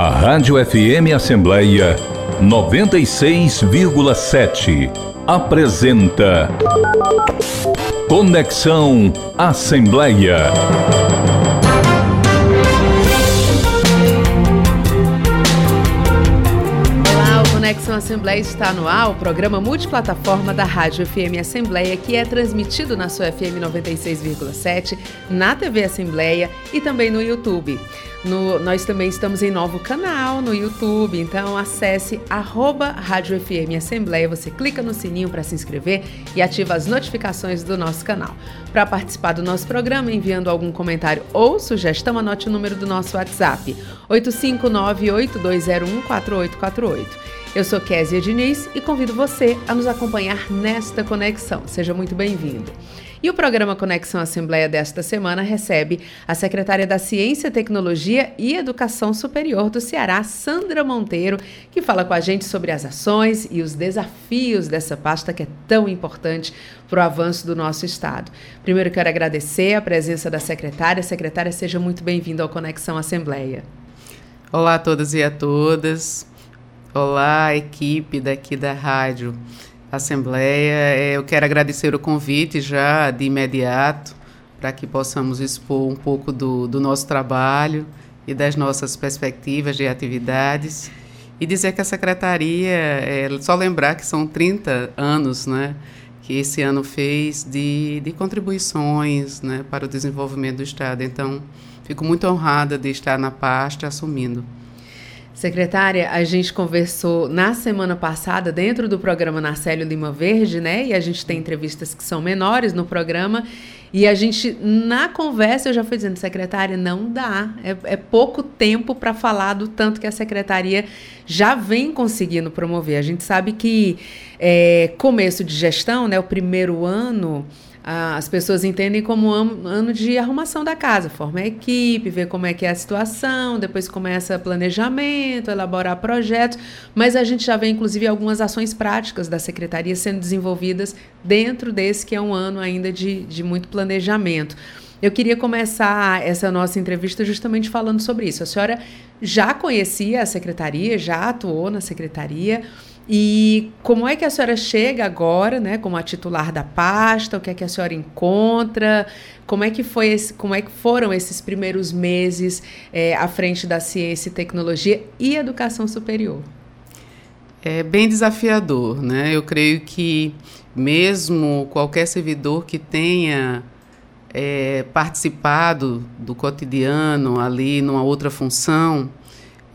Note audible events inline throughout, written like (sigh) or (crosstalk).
A Rádio FM Assembleia 96,7 apresenta Conexão Assembleia. Conexão Assembleia está no ar, o programa multiplataforma da Rádio FM Assembleia, que é transmitido na sua FM 96,7, na TV Assembleia e também no YouTube. No, nós também estamos em novo canal no YouTube, então acesse arroba Rádio FM Assembleia, você clica no sininho para se inscrever e ativa as notificações do nosso canal. Para participar do nosso programa, enviando algum comentário ou sugestão, anote o número do nosso WhatsApp, 859-8201-4848. Eu sou Késia Diniz e convido você a nos acompanhar nesta conexão. Seja muito bem-vindo. E o programa Conexão Assembleia desta semana recebe a secretária da Ciência, Tecnologia e Educação Superior do Ceará, Sandra Monteiro, que fala com a gente sobre as ações e os desafios dessa pasta que é tão importante para o avanço do nosso Estado. Primeiro, quero agradecer a presença da secretária. Secretária, seja muito bem-vinda ao Conexão Assembleia. Olá a todos e a todas. Olá, equipe daqui da Rádio Assembleia. É, eu quero agradecer o convite já de imediato para que possamos expor um pouco do, do nosso trabalho e das nossas perspectivas de atividades. E dizer que a secretaria, é, só lembrar que são 30 anos, né? que esse ano fez de, de contribuições né, para o desenvolvimento do Estado. Então, fico muito honrada de estar na pasta assumindo. Secretária, a gente conversou na semana passada dentro do programa Narcélio Lima Verde, né? E a gente tem entrevistas que são menores no programa. E a gente, na conversa, eu já fui dizendo, secretária, não dá. É, é pouco tempo para falar do tanto que a secretaria já vem conseguindo promover. A gente sabe que é, começo de gestão, né? O primeiro ano as pessoas entendem como ano de arrumação da casa, forma a equipe, ver como é que é a situação, depois começa planejamento, elaborar projetos, mas a gente já vê inclusive algumas ações práticas da secretaria sendo desenvolvidas dentro desse que é um ano ainda de, de muito planejamento. Eu queria começar essa nossa entrevista justamente falando sobre isso. A senhora já conhecia a secretaria, já atuou na secretaria, e como é que a senhora chega agora, né, como a titular da pasta? O que é que a senhora encontra? Como é que foi esse, como é que foram esses primeiros meses é, à frente da ciência e tecnologia e educação superior? É bem desafiador, né? Eu creio que mesmo qualquer servidor que tenha é, participado do cotidiano ali numa outra função,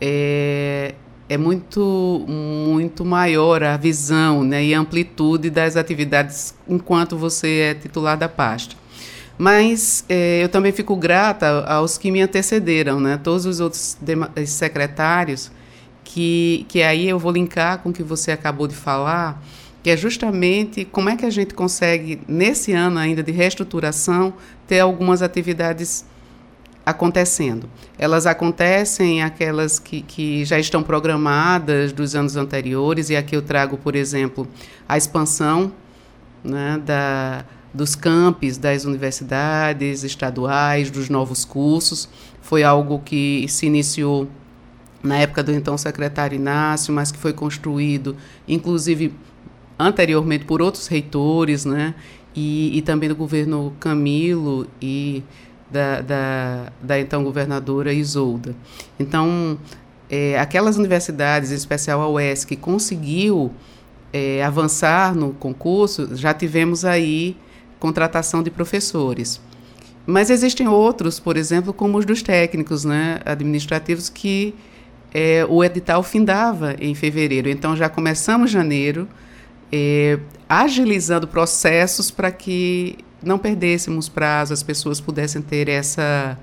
é, é muito muito maior a visão né, e amplitude das atividades enquanto você é titular da pasta. Mas é, eu também fico grata aos que me antecederam, né, todos os outros secretários, que, que aí eu vou linkar com o que você acabou de falar, que é justamente como é que a gente consegue, nesse ano ainda de reestruturação, ter algumas atividades acontecendo. Elas acontecem aquelas que, que já estão programadas dos anos anteriores, e aqui eu trago, por exemplo, a expansão né, da, dos campos das universidades estaduais, dos novos cursos. Foi algo que se iniciou na época do então secretário Inácio, mas que foi construído, inclusive, anteriormente por outros reitores, né, e, e também do governo Camilo e da, da, da então governadora Isolda. Então, é, aquelas universidades, em especial a UES, que conseguiu é, avançar no concurso, já tivemos aí contratação de professores. Mas existem outros, por exemplo, como os dos técnicos né, administrativos, que é, o edital findava em fevereiro. Então, já começamos janeiro, é, agilizando processos para que não perdêssemos prazo, as pessoas pudessem ter essa,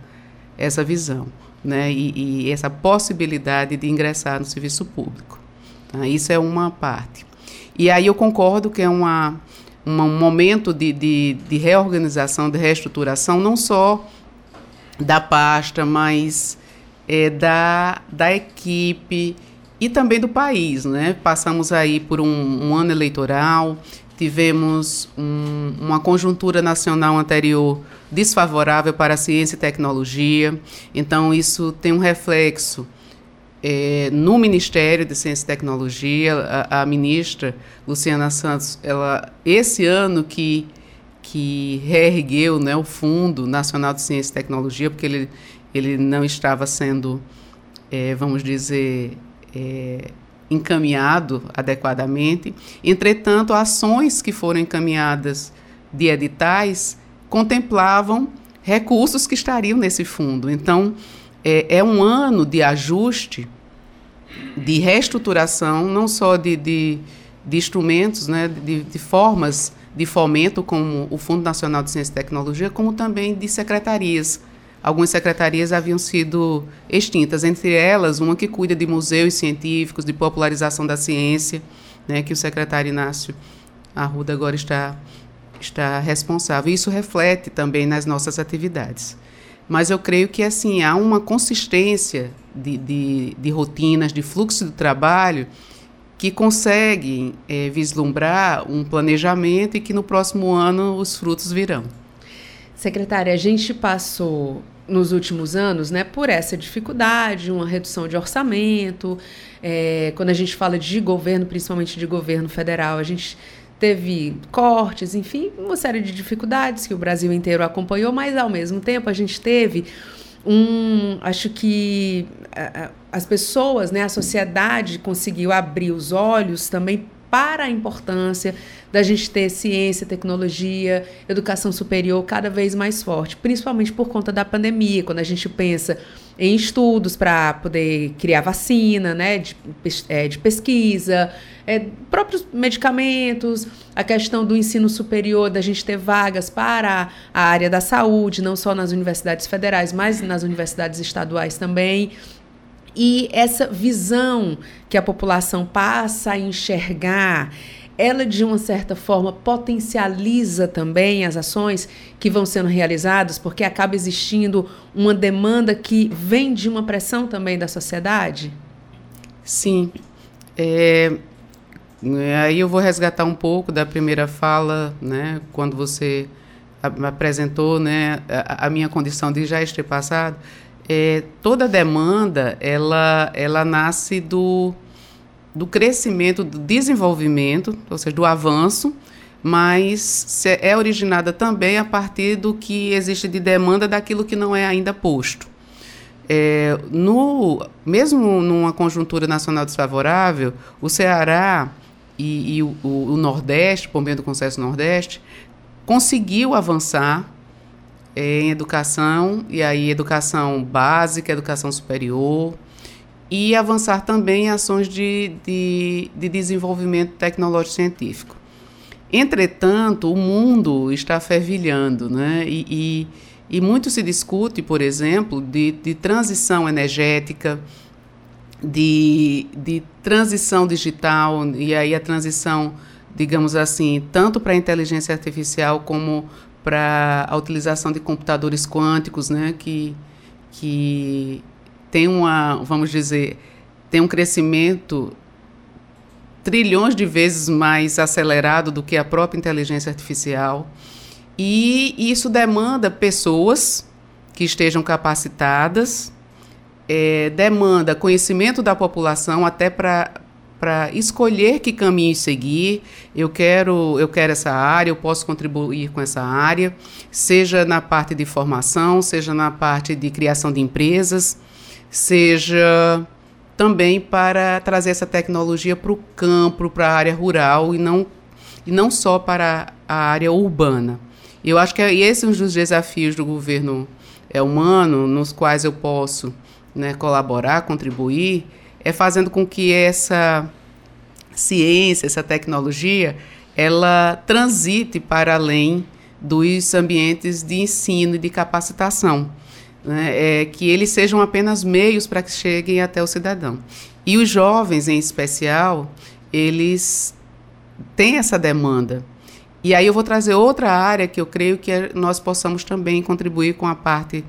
essa visão né? e, e essa possibilidade de ingressar no serviço público. Tá? Isso é uma parte. E aí eu concordo que é uma, uma um momento de, de, de reorganização, de reestruturação, não só da pasta, mas é, da, da equipe e também do país. Né? Passamos aí por um, um ano eleitoral, tivemos um, uma conjuntura nacional anterior desfavorável para a ciência e tecnologia, então isso tem um reflexo é, no Ministério de Ciência e Tecnologia, a, a, ministra Luciana Santos, ela, esse ano que, que reergueu né, o Fundo Nacional de Ciência e Tecnologia, porque ele, ele não estava sendo, é, vamos dizer, é, encaminhado adequadamente. Entretanto, ações que foram encaminhadas de editais contemplavam recursos que estariam nesse fundo. Então, é, é um ano de ajuste, de reestruturação, não só de, de, de instrumentos, né, de, de formas de fomento, como o Fundo Nacional de Ciência e Tecnologia, como também de secretarias. Algumas secretarias haviam sido extintas, entre elas uma que cuida de museus científicos, de popularização da ciência, né, que o secretário Inácio Arruda agora está, está responsável. Isso reflete também nas nossas atividades. Mas eu creio que assim há uma consistência de, de, de rotinas, de fluxo de trabalho que conseguem é, vislumbrar um planejamento e que no próximo ano os frutos virão. Secretária, a gente passou nos últimos anos, né, por essa dificuldade, uma redução de orçamento. É, quando a gente fala de governo, principalmente de governo federal, a gente teve cortes, enfim, uma série de dificuldades que o Brasil inteiro acompanhou, mas ao mesmo tempo a gente teve um, acho que as pessoas, né, a sociedade conseguiu abrir os olhos também para a importância da gente ter ciência, tecnologia, educação superior cada vez mais forte, principalmente por conta da pandemia, quando a gente pensa em estudos para poder criar vacina, né, de, é, de pesquisa, é, próprios medicamentos, a questão do ensino superior, da gente ter vagas para a área da saúde, não só nas universidades federais, mas nas universidades estaduais também. E essa visão que a população passa a enxergar, ela de uma certa forma potencializa também as ações que vão sendo realizadas, porque acaba existindo uma demanda que vem de uma pressão também da sociedade? Sim. É, aí eu vou resgatar um pouco da primeira fala, né, quando você apresentou né, a, a minha condição de já ter passado é, toda demanda ela, ela nasce do, do crescimento, do desenvolvimento, ou seja, do avanço, mas é originada também a partir do que existe de demanda daquilo que não é ainda posto. É, no, mesmo numa conjuntura nacional desfavorável, o Ceará e, e o, o, Nordeste, por meio do Conselho Nordeste, conseguiu avançar em educação, e aí educação básica, educação superior, e avançar também em ações de, de, de desenvolvimento tecnológico científico. Entretanto, o mundo está fervilhando, né? E, e, e, muito se discute, por exemplo, de, de transição energética, de, de transição digital, e aí a transição, digamos assim, tanto para a inteligência artificial como para a utilização de computadores quânticos, né, que, que tem uma, vamos dizer, tem um crescimento trilhões de vezes mais acelerado do que a própria inteligência artificial. E isso demanda pessoas que estejam capacitadas, é, demanda conhecimento da população até para para escolher que caminho seguir. Eu quero, eu quero essa área, eu posso contribuir com essa área, seja na parte de formação, seja na parte de criação de empresas, seja também para trazer essa tecnologia para o campo, para a área rural e não, e não só para a área urbana. Eu acho que esse é um dos desafios do governo é, humano, nos quais eu posso né, colaborar, contribuir, é fazendo com que essa ciência, essa tecnologia, ela transite para além dos ambientes de ensino e de capacitação, né? é, que eles sejam apenas meios para que cheguem até o cidadão. E os jovens, em especial, eles têm essa demanda. E aí eu vou trazer outra área que eu creio que é, nós possamos também contribuir com a parte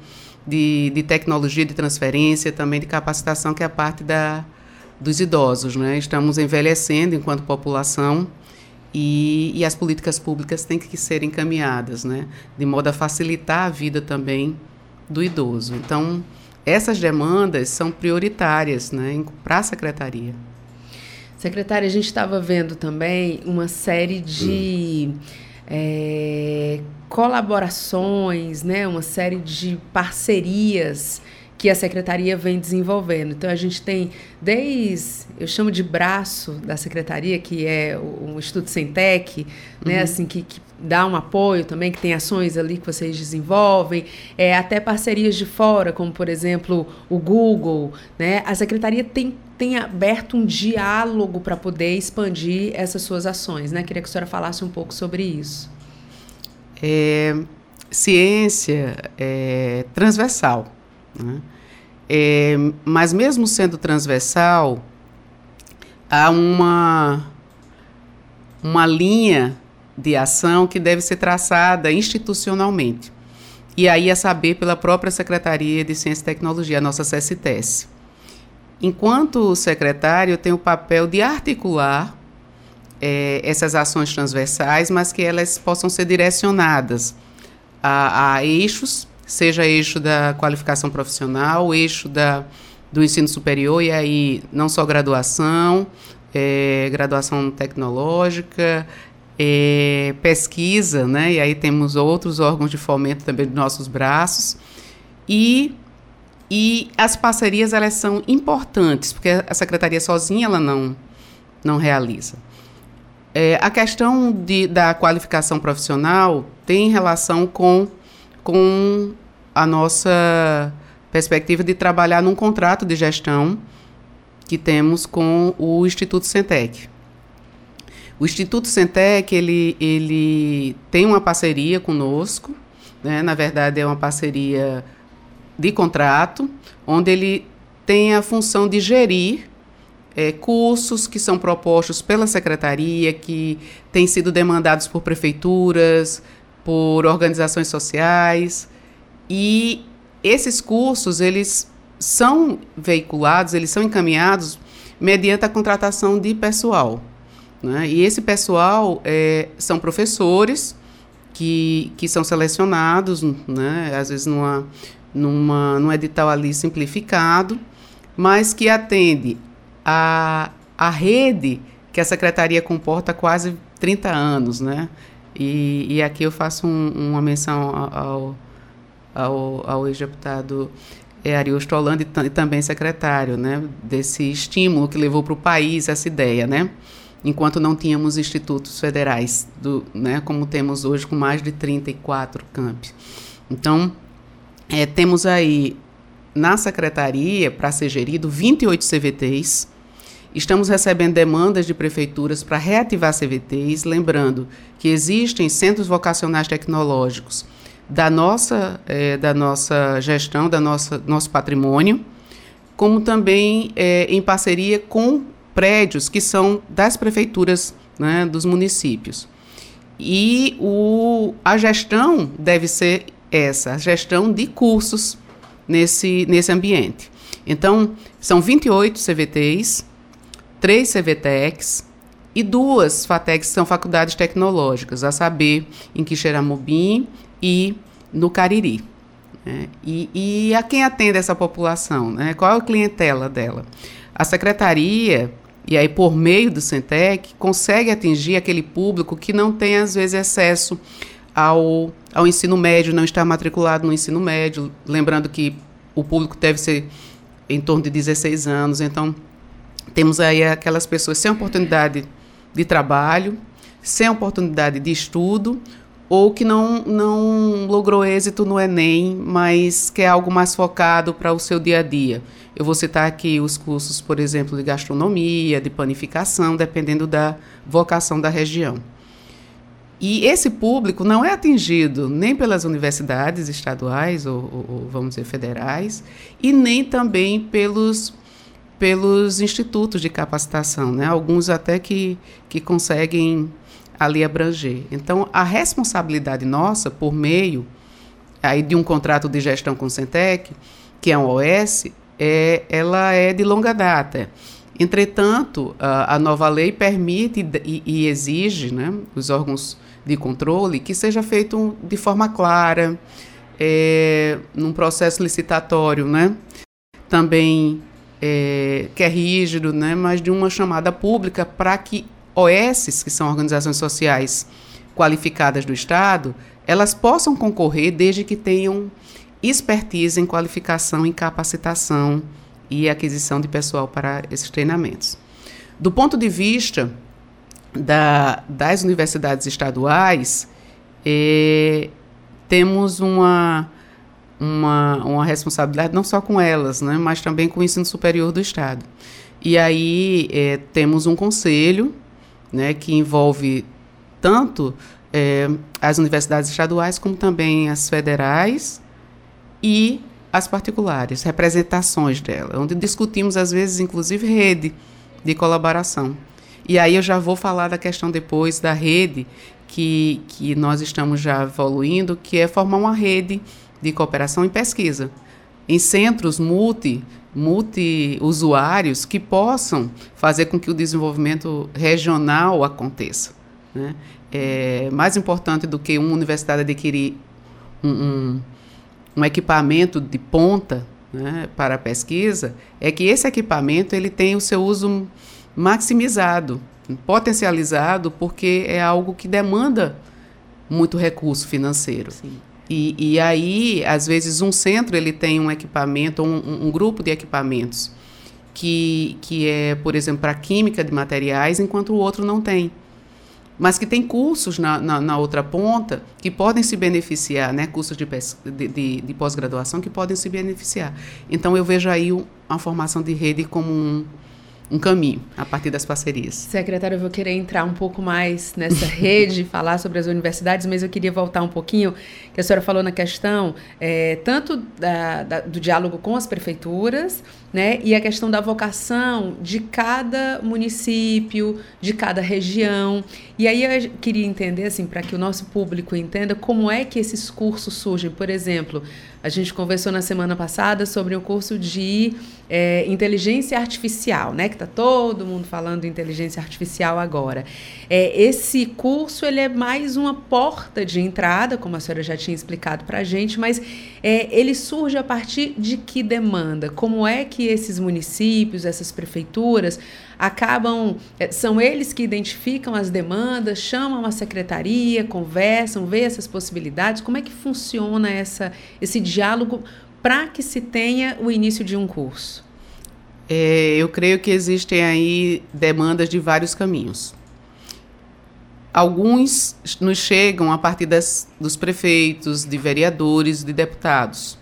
de, de tecnologia de transferência, também de capacitação, que é a parte da, dos idosos. Né? Estamos envelhecendo enquanto população e, e, as políticas públicas têm que ser encaminhadas, né? de modo a facilitar a vida também do idoso. Então, essas demandas são prioritárias né, para a secretaria. Secretária, a gente estava vendo também uma série de é, colaborações, né, uma série de parcerias que a secretaria vem desenvolvendo. Então a gente tem desde, eu chamo de braço da secretaria, que é o, o Instituto Centec, né, uhum. assim que, que, dá um apoio também, que tem ações ali que vocês desenvolvem, é, até parcerias de fora, como por exemplo o Google, né? A secretaria tem tem aberto um diálogo para poder expandir essas suas ações, né? Queria que a senhora falasse um pouco sobre isso. É, ciência é transversal. Né? É, mas mesmo sendo transversal, há uma, uma linha de ação que deve ser traçada institucionalmente. E aí a saber pela própria Secretaria de Ciência e Tecnologia, a nossa CSTS. Enquanto secretário, eu tenho o papel de articular é, essas ações transversais, mas que elas possam ser direcionadas a, a eixos seja eixo da qualificação profissional, eixo da, do ensino superior, e aí não só graduação, é, graduação tecnológica, é, pesquisa, né? E aí temos outros órgãos de fomento também dos nossos braços. E, e as parcerias, elas são importantes, porque a secretaria sozinha, ela não, não realiza. É, a questão de, da qualificação profissional tem relação com, com a nossa perspectiva de trabalhar num contrato de gestão que temos com o Instituto Centec. O Instituto Centec ele, ele tem uma parceria conosco, né? na verdade é uma parceria de contrato, onde ele tem a função de gerir é, cursos que são propostos pela secretaria, que têm sido demandados por prefeituras, por organizações sociais, e esses cursos, eles são veiculados, eles são encaminhados mediante a contratação de pessoal. Né? E esse pessoal é, são professores que, que são selecionados, né? às vezes numa, numa, num edital ali simplificado, mas que atende a, a rede que a secretaria comporta há quase 30 anos. Né? E, e aqui eu faço um, uma menção ao ao, ao ex-deputado é, Ariosto Holanda e, e, também secretário, né, desse estímulo que levou para o país essa ideia, né, enquanto não tínhamos institutos federais, do, né, como temos hoje com mais de 34 campi. Então, é, temos aí na secretaria, para ser gerido, 28 CVTs, Estamos recebendo demandas de prefeituras para reativar CVTs, lembrando que existem centros vocacionais tecnológicos da nossa, é, da nossa gestão, da nossa nosso patrimônio, como também é, em parceria com prédios que são das prefeituras né, dos municípios. E o, a gestão deve ser essa, a gestão de cursos nesse, nesse ambiente. Então, são 28 CVTs, 3 CVTECs e duas FATECs que são faculdades tecnológicas, a saber, em Quixeramobim e no Cariri. Né? E, e, a quem atende essa população? Né? Qual é a clientela dela? A secretaria, e aí por meio do Centec, consegue atingir aquele público que não tem, às vezes, acesso ao, ao ensino médio, não está matriculado no ensino médio. Lembrando que o público deve ser em torno de 16 anos. Então, temos aí aquelas pessoas sem oportunidade de trabalho, sem oportunidade de estudo ou que não, não logrou êxito no Enem, mas quer algo mais focado para o seu dia a dia. Eu vou citar aqui os cursos, por exemplo, de gastronomia, de panificação, dependendo da vocação da região. E esse público não é atingido nem pelas universidades estaduais ou, ou, vamos dizer, federais, e nem também pelos pelos institutos de capacitação, né? Alguns até que, que conseguem ali abranger. Então, a responsabilidade nossa, por meio aí de um contrato de gestão com o Centec, que é um OS, é, ela é de longa data. Entretanto, a, a nova lei permite e, e, exige, né, os órgãos de controle, que seja feito de forma clara, é, num processo licitatório, né? Também é, que é rígido, né? Mas de uma chamada pública para que OS, que são organizações sociais qualificadas do Estado, elas possam concorrer desde que tenham expertise em qualificação, em capacitação e aquisição de pessoal para esses treinamentos. Do ponto de vista da, das universidades estaduais, é, temos uma, uma, uma responsabilidade não só com elas, né, mas também com o ensino superior do Estado. E aí é, temos um conselho né, que envolve tanto é, as universidades estaduais como também as federais e as particulares, representações dela, onde discutimos às vezes inclusive rede de colaboração. E aí eu já vou falar da questão depois da rede que, que nós estamos já evoluindo, que é formar uma rede de cooperação em pesquisa, em centros multi multi-usuários que possam fazer com que o desenvolvimento regional aconteça. Né? É mais importante do que uma universidade adquirir um, um, um equipamento de ponta né, para a pesquisa, é que esse equipamento ele tem o seu uso maximizado, potencializado, porque é algo que demanda muito recurso financeiro. Sim. E, e aí, às vezes, um centro ele tem um equipamento, um, um grupo de equipamentos que, que é, por exemplo, para química de materiais, enquanto o outro não tem. Mas que tem cursos na, na, na outra ponta que podem se beneficiar, né? cursos de, de, de, de pós-graduação que podem se beneficiar. Então, eu vejo aí a formação de rede como um, um caminho a partir das parcerias. Secretário, eu vou querer entrar um pouco mais nessa (laughs) rede, falar sobre as universidades, mas eu queria voltar um pouquinho, que a senhora falou na questão, é, tanto da, da, do diálogo com as prefeituras, né, e a questão da vocação de cada município, de cada região. E aí eu queria entender, assim, para que o nosso público entenda como é que esses cursos surgem. Por exemplo, a gente conversou na semana passada sobre o curso de é, inteligência artificial, né? Que está todo mundo falando de inteligência artificial agora. É, esse curso ele é mais uma porta de entrada, como a senhora já tinha explicado para a gente, mas é, ele surge a partir de que demanda? Como é que esses municípios, essas prefeituras acabam, eh, são eles que identificam as demandas, chamam a secretaria, conversam, vê essas possibilidades. Como é que funciona essa, esse diálogo para que se tenha o início de um curso? É, eu creio que existem aí demandas de vários caminhos. Alguns nos chegam a partir das, dos prefeitos, de vereadores, de deputados.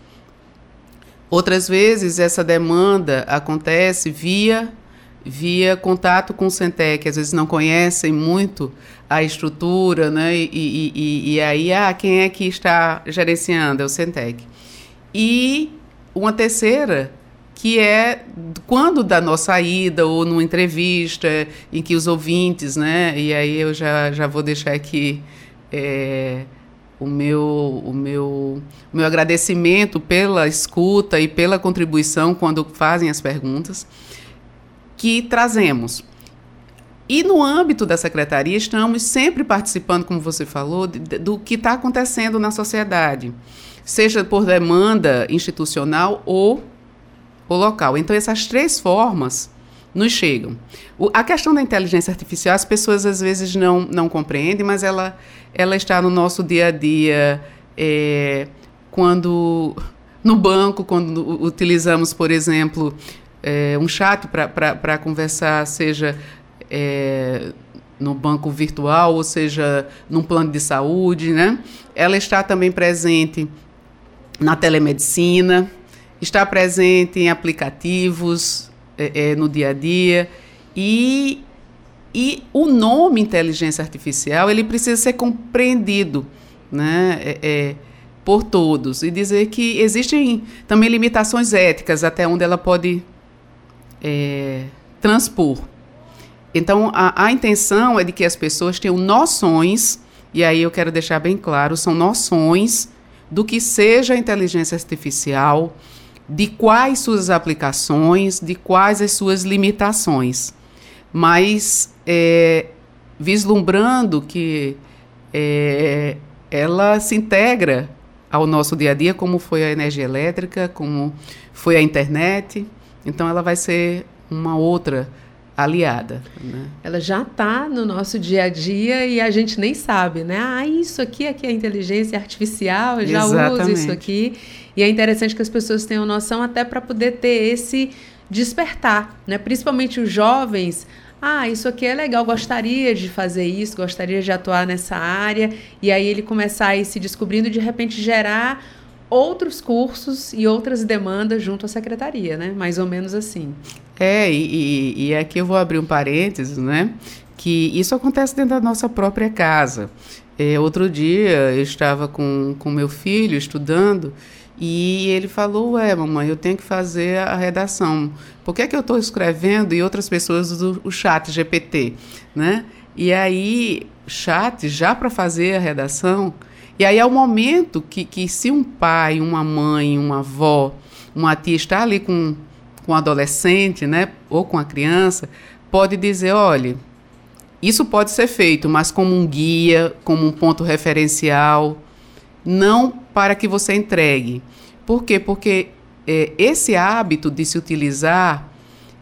Outras vezes, essa demanda acontece via via contato com o Centec, às vezes não conhecem muito a estrutura, né? E, e, e, e, aí, ah, quem é que está gerenciando? É o Centec. E uma terceira, que é quando da nossa ida ou numa entrevista em que os ouvintes, né? E aí eu já, já vou deixar aqui é, o, meu, o, meu, o meu agradecimento pela escuta e pela contribuição quando fazem as perguntas que trazemos. E no âmbito da secretaria, estamos sempre participando, como você falou, do que está acontecendo na sociedade, seja por demanda institucional ou, ou local. Então, essas três formas nos chegam. O, a questão da inteligência artificial, as pessoas às vezes não, não compreendem, mas ela, ela está no nosso dia a dia. É, quando no banco, quando utilizamos, por exemplo, é, um chat para conversar, seja é, no banco virtual, ou seja, num plano de saúde, né? Ela está também presente na telemedicina, está presente em aplicativos é, é, no dia a dia e e o nome inteligência artificial ele precisa ser compreendido, né? É, é, por todos e dizer que existem também limitações éticas até onde ela pode é, transpor. Então, a, a intenção é de que as pessoas tenham noções, e aí eu quero deixar bem claro: são noções do que seja a inteligência artificial, de quais suas aplicações, de quais as suas limitações. Mas é, vislumbrando que é, ela se integra ao nosso dia a dia, como foi a energia elétrica, como foi a internet. Então, ela vai ser uma outra aliada. Né? Ela já está no nosso dia a dia e a gente nem sabe, né? Ah, isso aqui, aqui é inteligência artificial, eu já Exatamente. uso isso aqui. E é interessante que as pessoas tenham noção até para poder ter esse despertar, né? Principalmente os jovens. Ah, isso aqui é legal, gostaria de fazer isso, gostaria de atuar nessa área. E aí ele começar a ir se descobrindo e de repente gerar outros cursos e outras demandas junto à secretaria, né? Mais ou menos assim. É, e, e, aqui eu vou abrir um parênteses, né? Que isso acontece dentro da nossa própria casa. É, outro dia eu estava com, com meu filho estudando e ele falou: Ué, mamãe, eu tenho que fazer a redação. Por que, é que eu estou escrevendo e outras pessoas do o chat GPT? Né? E aí, chat já para fazer a redação. E aí é o momento que, que se um pai, uma mãe, uma avó, uma tia está ali com, com um adolescente, né, ou com a criança, pode dizer, olha, isso pode ser feito, mas como um guia, como um ponto referencial, não para que você entregue. Por quê? Porque é, esse hábito de se utilizar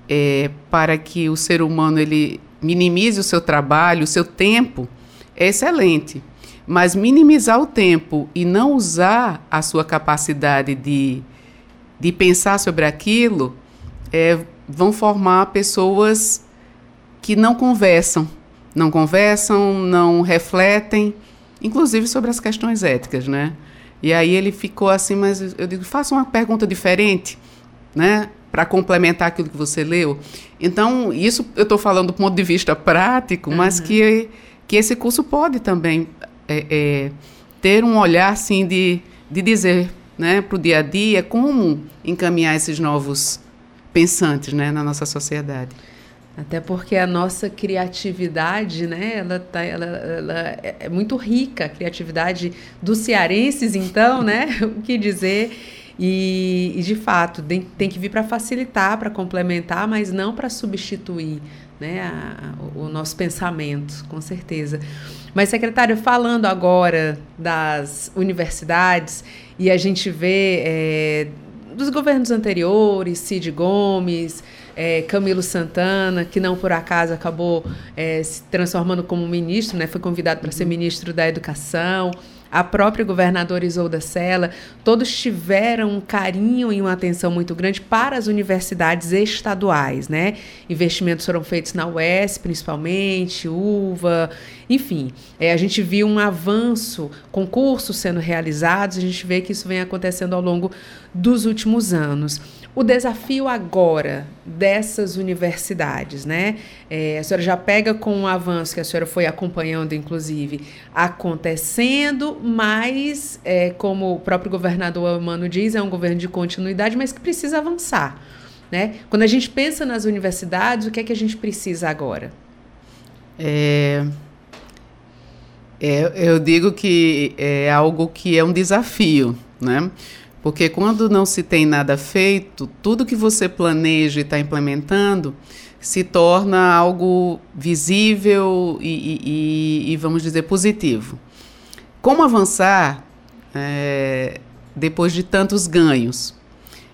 é, para que o ser humano ele minimize o seu trabalho, o seu tempo, é excelente. Mas minimizar o tempo e não usar a sua capacidade de, de pensar sobre aquilo é, vão formar pessoas que não conversam, não conversam, não refletem, inclusive sobre as questões éticas, né? E aí ele ficou assim, mas eu digo, faça uma pergunta diferente, né? Para complementar aquilo que você leu. Então, isso eu estou falando do ponto de vista prático, uhum. mas que, que esse curso pode também é, é, ter um olhar assim de, de dizer né, para o dia a dia como encaminhar esses novos pensantes né, na nossa sociedade. Até porque a nossa criatividade, né, ela, tá, ela, ela é, é muito rica, a criatividade dos cearenses, então, né, (laughs) o que dizer. E, e de fato, tem, tem que vir para facilitar, para complementar, mas não para substituir né, a, o, o nosso pensamento, com certeza. Mas, secretário, falando agora das universidades, e a gente vê é, dos governos anteriores, Cid Gomes, é, Camilo Santana, que não por acaso acabou é, se transformando como ministro, né, foi convidado para ser ministro da Educação a própria governadora Isolda Sela, todos tiveram um carinho e uma atenção muito grande para as universidades estaduais, né? Investimentos foram feitos na UES, principalmente, UVA, enfim. É, a gente viu um avanço, concursos sendo realizados, a gente vê que isso vem acontecendo ao longo dos últimos anos. O desafio agora dessas universidades, né? É, a senhora já pega com o avanço que a senhora foi acompanhando, inclusive, acontecendo, mas, é, como o próprio governador Mano diz, é um governo de continuidade, mas que precisa avançar. Né? Quando a gente pensa nas universidades, o que é que a gente precisa agora? É, é, eu digo que é algo que é um desafio, né? Porque quando não se tem nada feito, tudo que você planeja e está implementando se torna algo visível e, e, e, vamos dizer, positivo. Como avançar é, depois de tantos ganhos?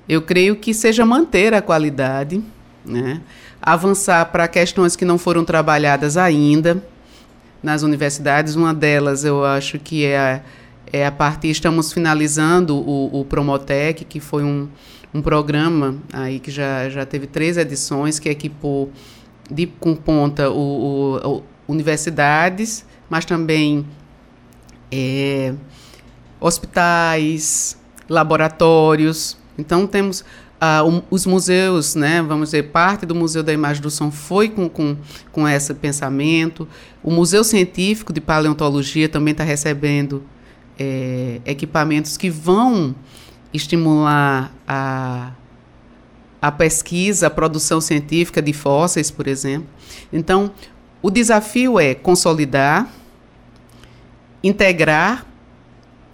Eu creio que seja manter a qualidade, né? avançar para questões que não foram trabalhadas ainda nas universidades. Uma delas eu acho que é a é, a partir, estamos finalizando o, o Promotec, que foi um, um programa aí que já, já teve três edições, que equipou de, com ponta o, o, o universidades, mas também é, hospitais, laboratórios. Então, temos ah, um, os museus, né, vamos dizer, parte do Museu da Imagem do Som foi com, com, com esse pensamento. O Museu Científico de Paleontologia também está recebendo é, equipamentos que vão estimular a, a pesquisa, a produção científica de fósseis, por exemplo. Então, o desafio é consolidar, integrar,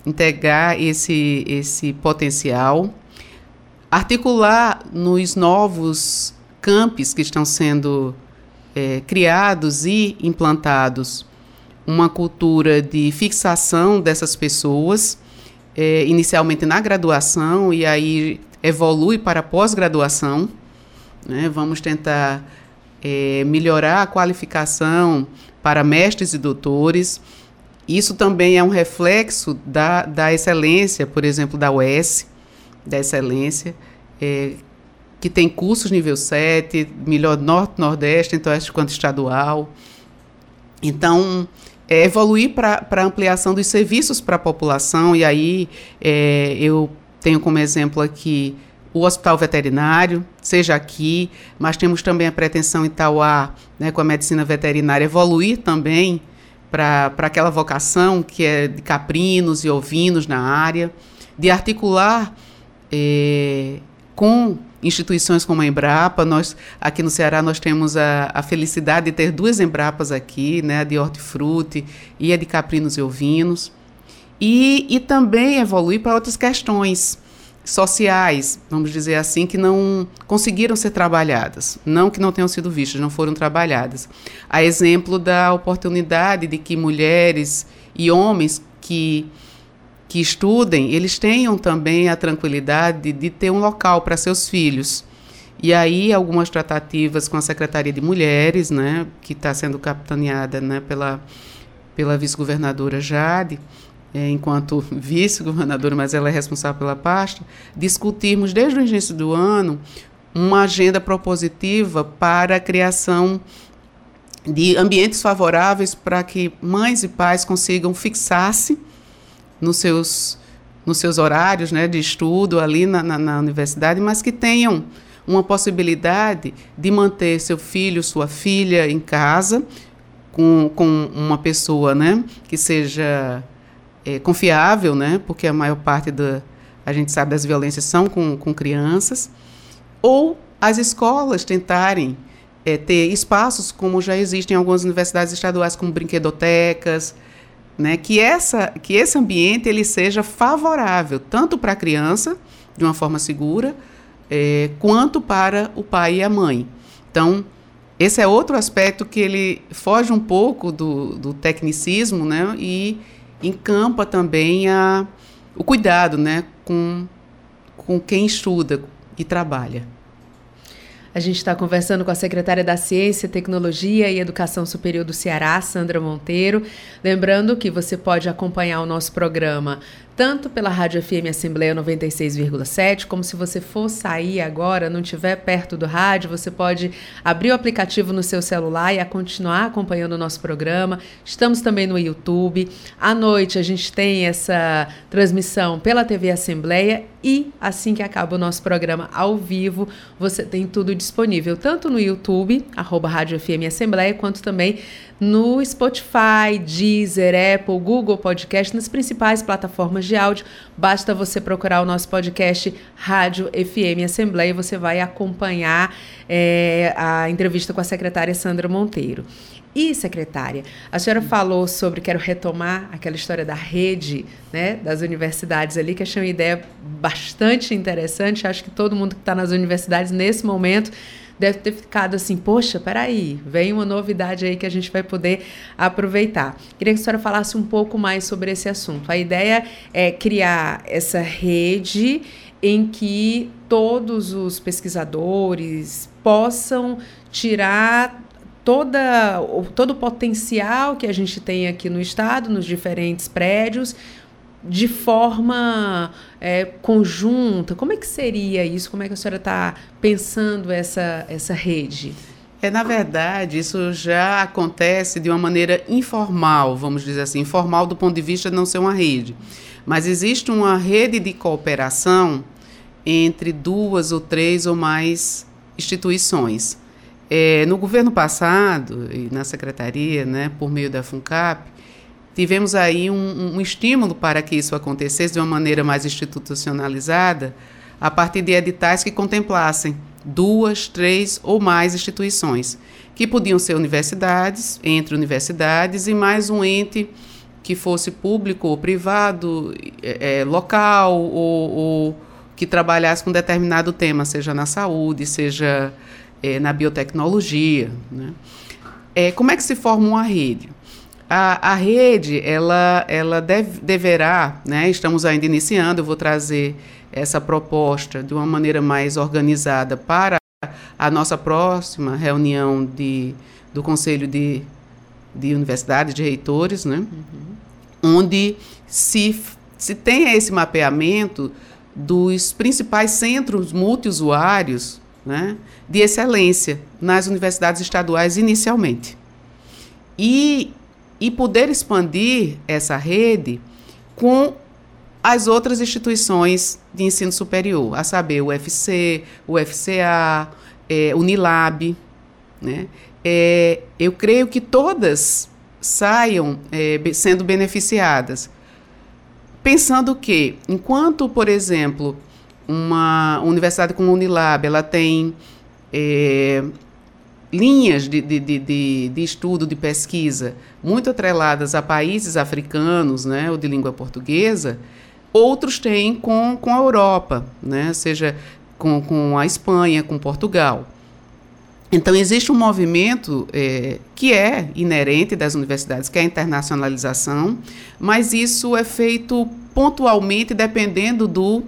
integrar esse, esse potencial, articular nos novos campos que estão sendo é, criados e implantados uma cultura de fixação dessas pessoas é, inicialmente na graduação e aí evolui para pós-graduação. Né? Vamos tentar é, melhorar a qualificação para mestres e doutores. Isso também é um reflexo da, da excelência, por exemplo, da UES, da excelência, é, que tem cursos nível 7, melhor norte, nordeste, então oeste quanto estadual. Então, é, evoluir para a ampliação dos serviços para a população, e aí é, eu tenho como exemplo aqui o hospital veterinário, seja aqui, mas temos também a pretensão em Itauá, né, com a medicina veterinária, evoluir também para aquela vocação que é de caprinos e ovinos na área, de articular é, com instituições como a Embrapa. Nós, aqui no Ceará, nós temos a, a felicidade de ter duas Embrapas aqui, né, a de hortifruti e a de caprinos e ovinos. E, e também evoluir para outras questões sociais, vamos dizer assim, que não conseguiram ser trabalhadas, não que não tenham sido vistas, não foram trabalhadas. A exemplo da oportunidade de que mulheres e homens que que estudem, eles tenham também a tranquilidade de ter um local para seus filhos. E aí algumas tratativas com a Secretaria de Mulheres, né, que está sendo capitaneada né, pela, pela vice-governadora Jade, é, enquanto (laughs) vice-governadora, mas ela é responsável pela pasta, discutirmos desde o início do ano uma agenda propositiva para a criação de ambientes favoráveis para que mães e pais consigam fixar-se nos seus, nos seus horários né, de estudo ali na, na, na universidade, mas que tenham uma possibilidade de manter seu filho, sua filha em casa, com, com uma pessoa né, que seja é, confiável, né, porque a maior parte da, a gente sabe das violências são com, com crianças, ou as escolas tentarem é, ter espaços como já existem em algumas universidades estaduais, como brinquedotecas, né, que, essa, que esse ambiente ele seja favorável tanto para a criança, de uma forma segura, é, quanto para o pai e a mãe. Então, esse é outro aspecto que ele foge um pouco do, do tecnicismo né, e encampa também a, o cuidado né, com, com quem estuda e trabalha. A gente está conversando com a secretária da Ciência, Tecnologia e Educação Superior do Ceará, Sandra Monteiro. Lembrando que você pode acompanhar o nosso programa tanto pela Rádio FM Assembleia 96,7, como se você for sair agora, não estiver perto do rádio, você pode abrir o aplicativo no seu celular e continuar acompanhando o nosso programa. Estamos também no YouTube. À noite a gente tem essa transmissão pela TV Assembleia e assim que acaba o nosso programa ao vivo, você tem tudo disponível, tanto no YouTube, arroba Rádio FM Assembleia, quanto também no Spotify, Deezer, Apple, Google Podcast, nas principais plataformas de áudio. Basta você procurar o nosso podcast Rádio FM Assembleia e você vai acompanhar é, a entrevista com a secretária Sandra Monteiro. E, secretária, a senhora falou sobre, quero retomar aquela história da rede né, das universidades ali, que achei uma ideia bastante interessante. Acho que todo mundo que está nas universidades nesse momento deve ter ficado assim, poxa, peraí, vem uma novidade aí que a gente vai poder aproveitar. Queria que a senhora falasse um pouco mais sobre esse assunto. A ideia é criar essa rede em que todos os pesquisadores possam tirar toda, todo o potencial que a gente tem aqui no estado, nos diferentes prédios, de forma é, conjunta? Como é que seria isso? Como é que a senhora está pensando essa, essa rede? É, na verdade, isso já acontece de uma maneira informal, vamos dizer assim, informal do ponto de vista de não ser uma rede. Mas existe uma rede de cooperação entre duas ou três ou mais instituições. É, no governo passado, e na secretaria, né, por meio da FUNCAP, tivemos aí um, um, estímulo para que isso acontecesse de uma maneira mais institucionalizada, a partir de editais que contemplassem duas, três ou mais instituições, que podiam ser universidades, entre universidades, e mais um ente que fosse público ou privado, é, é local, ou, ou, que trabalhasse com determinado tema, seja na saúde, seja é, na biotecnologia. Né? É, como é que se forma uma rede? A, a rede, ela, ela deve, deverá, né, estamos ainda iniciando, eu vou trazer essa proposta de uma maneira mais organizada para a nossa próxima reunião de, do Conselho de, de Universidades, de Reitores, né, uhum. onde se, se tem esse mapeamento dos principais centros multiusuários né, de excelência nas universidades estaduais inicialmente. E, e poder expandir essa rede com as outras instituições de ensino superior, a saber, o UFC, o FCA, é, Unilab. Né? É, eu creio que todas saiam é, sendo beneficiadas. Pensando que, enquanto, por exemplo, uma universidade como a Unilab, ela tem é, linhas de, de, de, de, estudo, de pesquisa, muito atreladas a países africanos, né, ou de língua portuguesa, outros têm com, com a Europa, né, seja com, com a Espanha, com Portugal. Então, existe um movimento é, que é inerente das universidades, que é a internacionalização, mas isso é feito pontualmente dependendo do,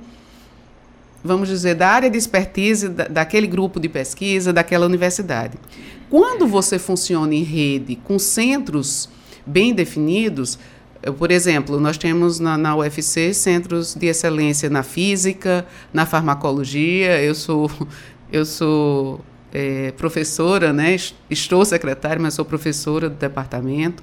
vamos dizer, da área de expertise da, daquele grupo de pesquisa, daquela universidade. Quando você funciona em rede com centros bem definidos, por exemplo, nós temos na, na, UFC centros de excelência na física, na farmacologia. Eu sou, (laughs) eu sou é, professora, né? estou secretária, mas sou professora do departamento.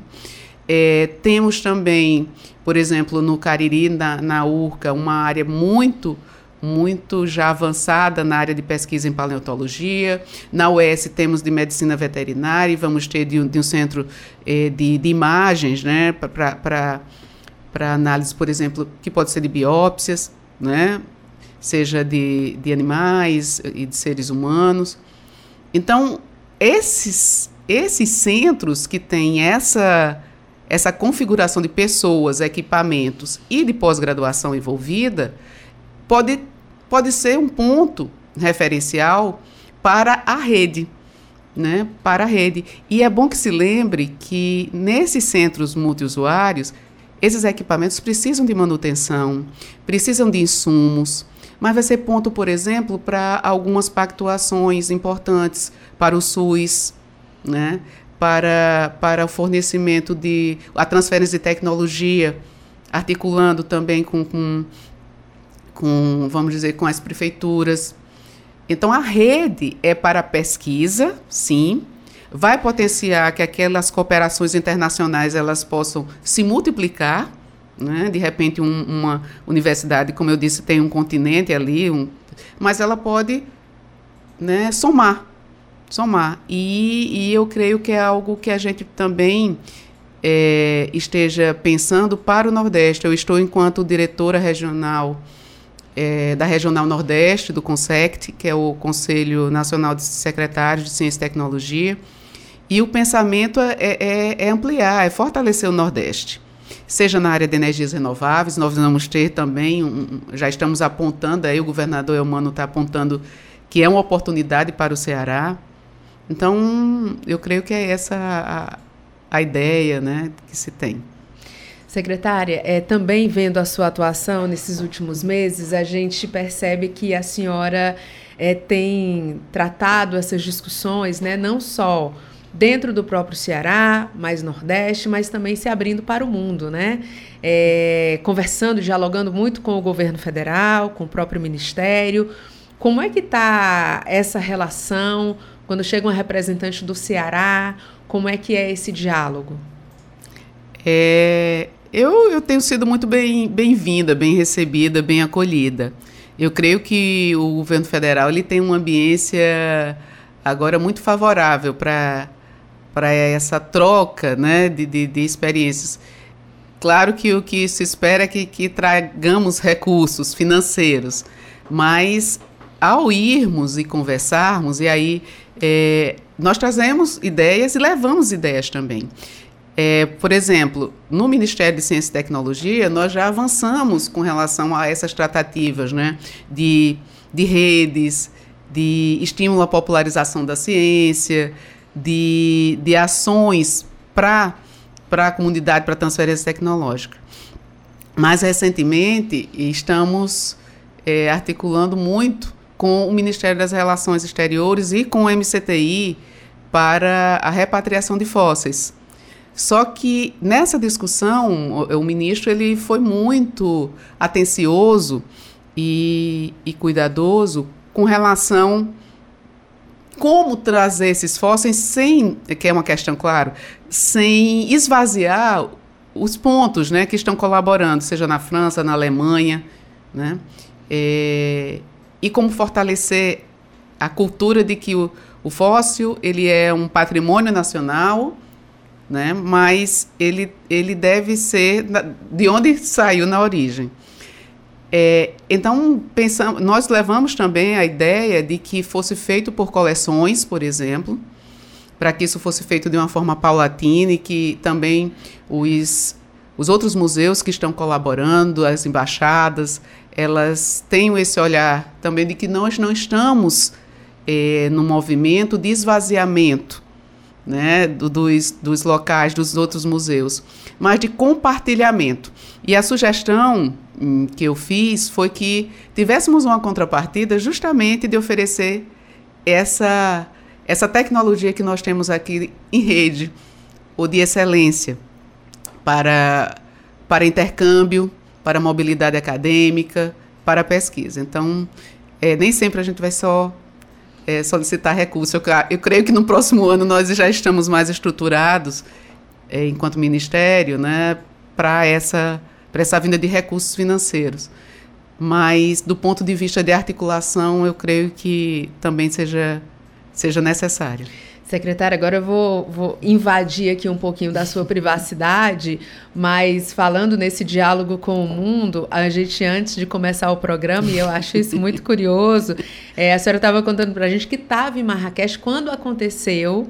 É, temos também, por exemplo, no Cariri, na, na URCA, uma área muito muito já avançada na área de pesquisa em paleontologia. Na UES temos de medicina veterinária e vamos ter de um, de um centro eh, de, de, imagens, né, para análise, por exemplo, que pode ser de biópsias, né, seja de, de animais e de seres humanos. Então, esses, esses centros que têm essa, essa configuração de pessoas, equipamentos e de pós-graduação envolvida, pode, pode ser um ponto referencial para a rede. Né, para a rede. E é bom que se lembre que nesses centros multiusuários, esses equipamentos precisam de manutenção, precisam de insumos, mas vai ser ponto, por exemplo, para algumas pactuações importantes para o SUS, né? para, para o fornecimento de a transferência de tecnologia, articulando também com, com, com, vamos dizer, com as prefeituras. Então, a rede é para pesquisa, sim, vai potenciar que aquelas cooperações internacionais elas possam se multiplicar, né? De repente, um, uma universidade, como eu disse, tem um continente ali, um, mas ela pode né, somar. Somar. E, e eu creio que é algo que a gente também é, esteja pensando para o Nordeste. Eu estou, enquanto diretora regional é, da Regional Nordeste, do CONSECT, que é o Conselho Nacional de Secretários de Ciência e Tecnologia, e o pensamento é, é, é ampliar, é fortalecer o Nordeste seja na área de energias renováveis, nós vamos ter também, um, já estamos apontando, aí o governador Elmano está apontando que é uma oportunidade para o Ceará. Então, eu creio que é essa a, a ideia né, que se tem. Secretária, é, também vendo a sua atuação nesses últimos meses, a gente percebe que a senhora é, tem tratado essas discussões, né, não só dentro do próprio Ceará, mais Nordeste, mas também se abrindo para o mundo, né? É, conversando, dialogando muito com o governo federal, com o próprio Ministério. Como é que está essa relação quando chega uma representante do Ceará? Como é que é esse diálogo? É, eu, eu tenho sido muito bem-vinda, bem, bem recebida, bem acolhida. Eu creio que o governo federal ele tem uma ambiência agora muito favorável para essa troca né, de, de, de, experiências. Claro que o que se espera é que, que tragamos recursos financeiros, mas ao irmos e conversarmos, e aí é, nós trazemos ideias e levamos ideias também. É, por exemplo, no Ministério de Ciência e Tecnologia, nós já avançamos com relação a essas tratativas né, de, de redes, de estímulo à popularização da ciência, de, de ações para a comunidade, para a transferência tecnológica. Mais recentemente, estamos é, articulando muito com o Ministério das Relações Exteriores e com o MCTI para a repatriação de fósseis. Só que nessa discussão, o, o ministro ele foi muito atencioso e, e cuidadoso com relação como trazer esses fósseis sem, que é uma questão, claro, sem esvaziar os pontos né, que estão colaborando, seja na França, na Alemanha, né? É, e como fortalecer a cultura de que o, o fóssil ele é um patrimônio nacional, né? mas ele, ele deve ser de onde saiu na origem. É, então, pensamos, nós levamos também a ideia de que fosse feito por coleções, por exemplo, para que isso fosse feito de uma forma paulatina e que também os, os outros museus que estão colaborando, as embaixadas, elas tenham esse olhar também de que nós não estamos é, no movimento de esvaziamento né, do, dos, dos locais, dos outros museus, mas de compartilhamento. E a sugestão hum, que eu fiz foi que tivéssemos uma contrapartida justamente de oferecer essa, essa tecnologia que nós temos aqui em rede, ou de excelência, para, para intercâmbio, para mobilidade acadêmica, para pesquisa. Então, é, nem sempre a gente vai só é, solicitar recursos. Eu, eu, creio que no próximo ano nós já estamos mais estruturados, é, enquanto Ministério, né, para essa, essa vinda de recursos financeiros. Mas, do ponto de vista de articulação, eu creio que também seja, seja necessário. Secretária, agora eu vou, vou, invadir aqui um pouquinho da sua privacidade, mas falando nesse diálogo com o mundo, a gente, antes de começar o programa, e eu acho isso (laughs) muito curioso, é, a senhora estava contando para a gente que estava em Marrakech quando aconteceu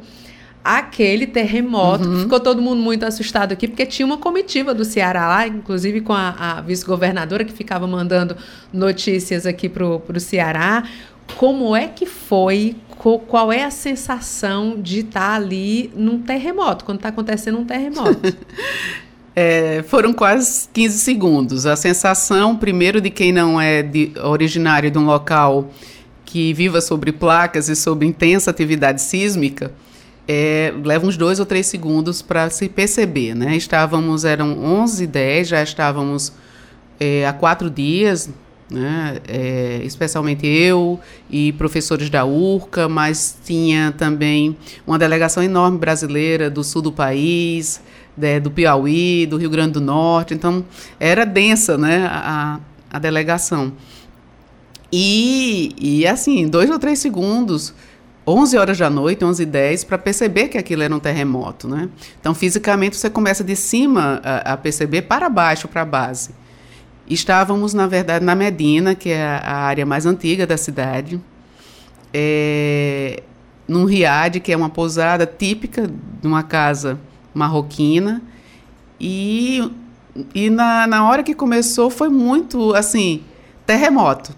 aquele terremoto, uhum. ficou todo mundo muito assustado aqui, porque tinha uma comitiva do Ceará lá, inclusive com a, a vice-governadora que ficava mandando notícias aqui para o Ceará. Como é que foi qual é a sensação de estar ali num terremoto, quando está acontecendo um terremoto? (laughs) É, foram quase 15 segundos. A sensação, primeiro, de quem não é de, originário de um local que viva sobre placas e sobre intensa atividade sísmica, é, leva uns dois ou três segundos para se perceber. Né? Estávamos, eram 11 h 10, já estávamos é, há quatro dias né? É, especialmente eu e professores da URCA, mas tinha também uma delegação enorme brasileira do sul do país, de, do Piauí, do Rio Grande do Norte, então era densa né, a, a delegação. E, e assim, dois ou três segundos, 11 horas da noite, 11 e 10, para perceber que aquilo era um terremoto. Né? Então, fisicamente, você começa de cima a, a perceber para baixo, para a base. Estávamos, na verdade, na Medina, que é a área mais antiga da cidade, é, num riad, que é uma pousada típica de uma casa marroquina. E, e na, na hora que começou foi muito, assim, terremoto.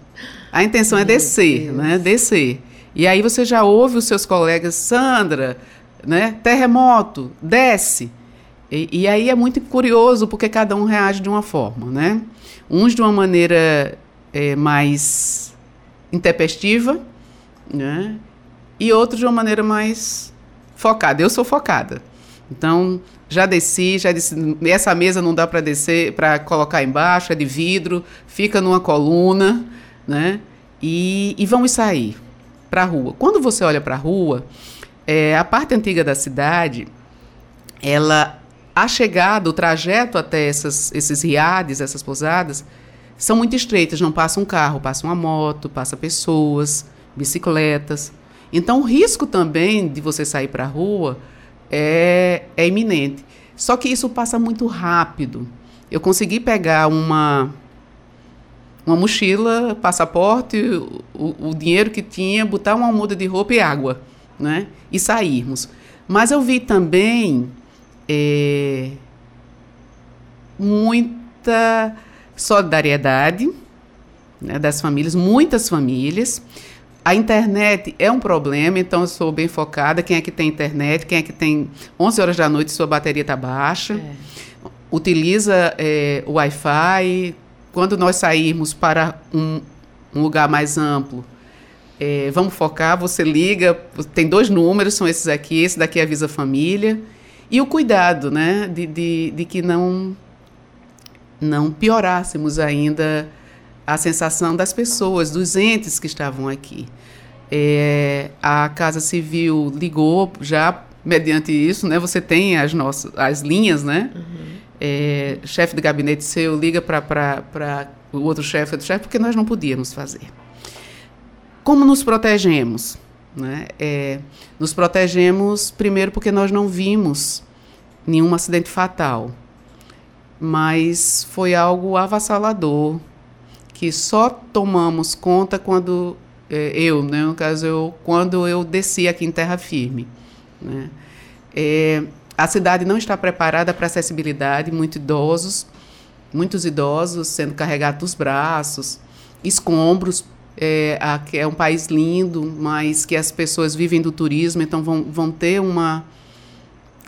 A intenção é descer, Deus. né? Descer. E aí você já ouve os seus colegas, Sandra, né? Terremoto, desce. E, e aí é muito curioso porque cada um reage de uma forma, né? Uns de uma maneira é, mais intempestiva, né? E outros de uma maneira mais focada. Eu sou focada. Então, já desci, já disse, essa mesa não dá para descer, para colocar embaixo, é de vidro, fica numa coluna, né? E, e vamos sair para a rua. Quando você olha para a rua, é, a parte antiga da cidade, ela a chegada, o trajeto até essas, esses riades, essas pousadas, são muito estreitas. Não passa um carro, passa uma moto, passa pessoas, bicicletas. Então, o risco também de você sair para a rua é, é iminente. Só que isso passa muito rápido. Eu consegui pegar uma uma mochila, passaporte, o, o, dinheiro que tinha, botar uma muda de roupa e água, né? E sairmos. Mas eu vi também é, muita solidariedade né, das famílias, muitas famílias. A internet é um problema, então eu sou bem focada. Quem é que tem internet? Quem é que tem 11 horas da noite sua bateria está baixa? É. Utiliza é, o Wi-Fi. Quando nós sairmos para um, um lugar mais amplo, é, vamos focar. Você liga, tem dois números, são esses aqui. Esse daqui avisa a família. E o cuidado, né, de, de, de que não, não piorássemos ainda a sensação das pessoas, dos entes que estavam aqui. É, a Casa Civil ligou já mediante isso, né? Você tem as nossas as linhas, né? Uhum. É, chefe de gabinete seu liga para o outro chefe do chefe, porque nós não podíamos fazer. Como nos protegemos? Né? É, nos protegemos primeiro porque nós não vimos nenhum acidente fatal, mas foi algo avassalador que só tomamos conta quando é, eu, né, no caso eu, quando eu desci aqui em terra firme. Né? É, a cidade não está preparada para acessibilidade, muito idosos, muitos idosos sendo carregados nos braços, escombros. É, é um país lindo, mas que as pessoas vivem do turismo, então vão, vão ter uma,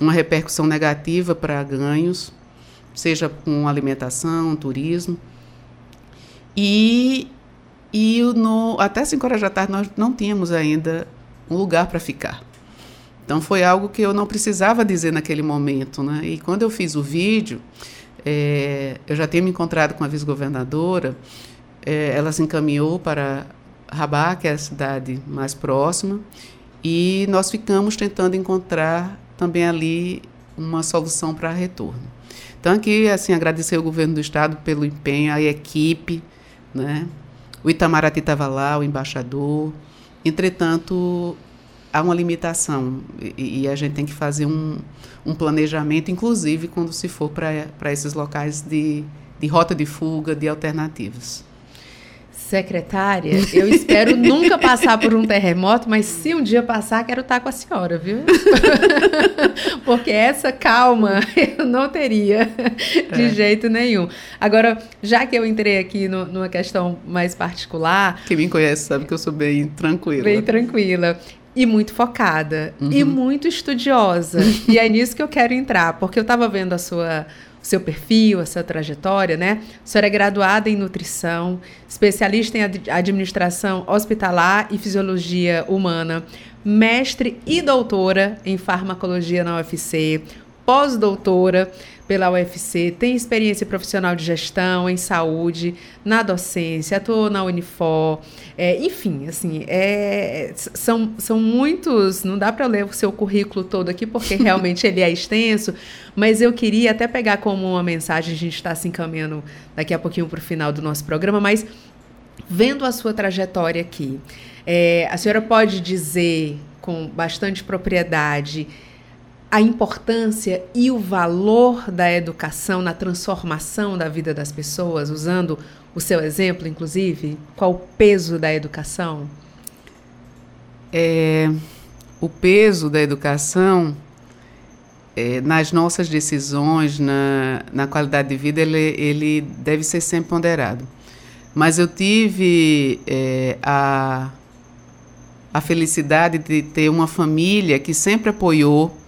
uma repercussão negativa para ganhos, seja com alimentação, turismo. E, e no, até 5 horas da tarde nós não tínhamos ainda um lugar para ficar. Então foi algo que eu não precisava dizer naquele momento. Né? E quando eu fiz o vídeo, é, eu já tinha me encontrado com a vice-governadora, é, ela se encaminhou para Rabat, que é a cidade mais próxima, e nós ficamos tentando encontrar também ali uma solução para retorno. Então aqui assim agradecer ao governo do estado pelo empenho, a equipe, né? O Itamaraty estava lá, o embaixador. Entretanto, há uma limitação e, e, a gente tem que fazer um, um planejamento, inclusive quando se for para esses locais de, de rota de fuga, de alternativas. Secretária, eu espero (laughs) nunca passar por um terremoto, mas se um dia passar, quero estar com a senhora, viu? (laughs) Porque essa calma eu não teria de é. jeito nenhum. Agora, já que eu entrei aqui no, numa questão mais particular. Quem me conhece sabe que eu sou bem tranquila. Bem tranquila e muito focada uhum. e muito estudiosa. (laughs) e é nisso que eu quero entrar, porque eu estava vendo a sua seu perfil, a sua trajetória, né? A senhora é graduada em nutrição, especialista em administração hospitalar e fisiologia humana, mestre e doutora em farmacologia na UFC, pós-doutora pela UFC, tem experiência profissional de gestão em saúde, na docência, atuou na Unifor, é, enfim, assim, é, são, são muitos, não dá para ler o seu currículo todo aqui, porque (laughs) realmente ele é extenso, mas eu queria até pegar como uma mensagem, a gente está se encaminhando daqui a pouquinho para o final do nosso programa, mas vendo a sua trajetória aqui, é, a senhora pode dizer com bastante propriedade a importância e o valor da educação na transformação da vida das pessoas, usando o seu exemplo, inclusive? Qual o peso da educação? É, o peso da educação é, nas nossas decisões, na, na qualidade de vida, ele, ele deve ser sempre ponderado. Mas eu tive é, a, a felicidade de ter uma família que sempre apoiou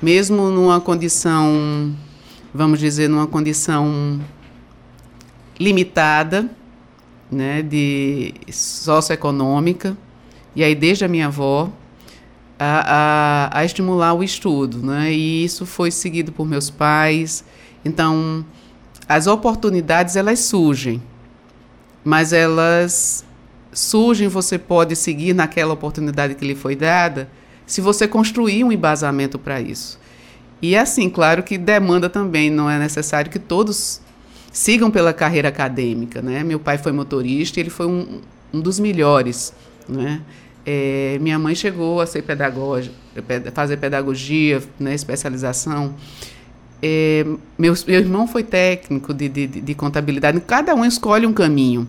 mesmo numa condição, vamos dizer, numa condição limitada, né, de socioeconômica, e aí desde a minha avó, a, a, a, estimular o estudo, né, e isso foi seguido por meus pais. Então, as oportunidades elas surgem, mas elas surgem, você pode seguir naquela oportunidade que lhe foi dada, se você construir um embasamento para isso. E assim, claro que demanda também, não é necessário que todos sigam pela carreira acadêmica, né? Meu pai foi motorista ele foi um, um dos melhores, né? É, minha mãe chegou a ser pedagógica, fazer pedagogia, né, especialização. É, meu, meu irmão foi técnico de, de, de contabilidade. Cada um escolhe um caminho,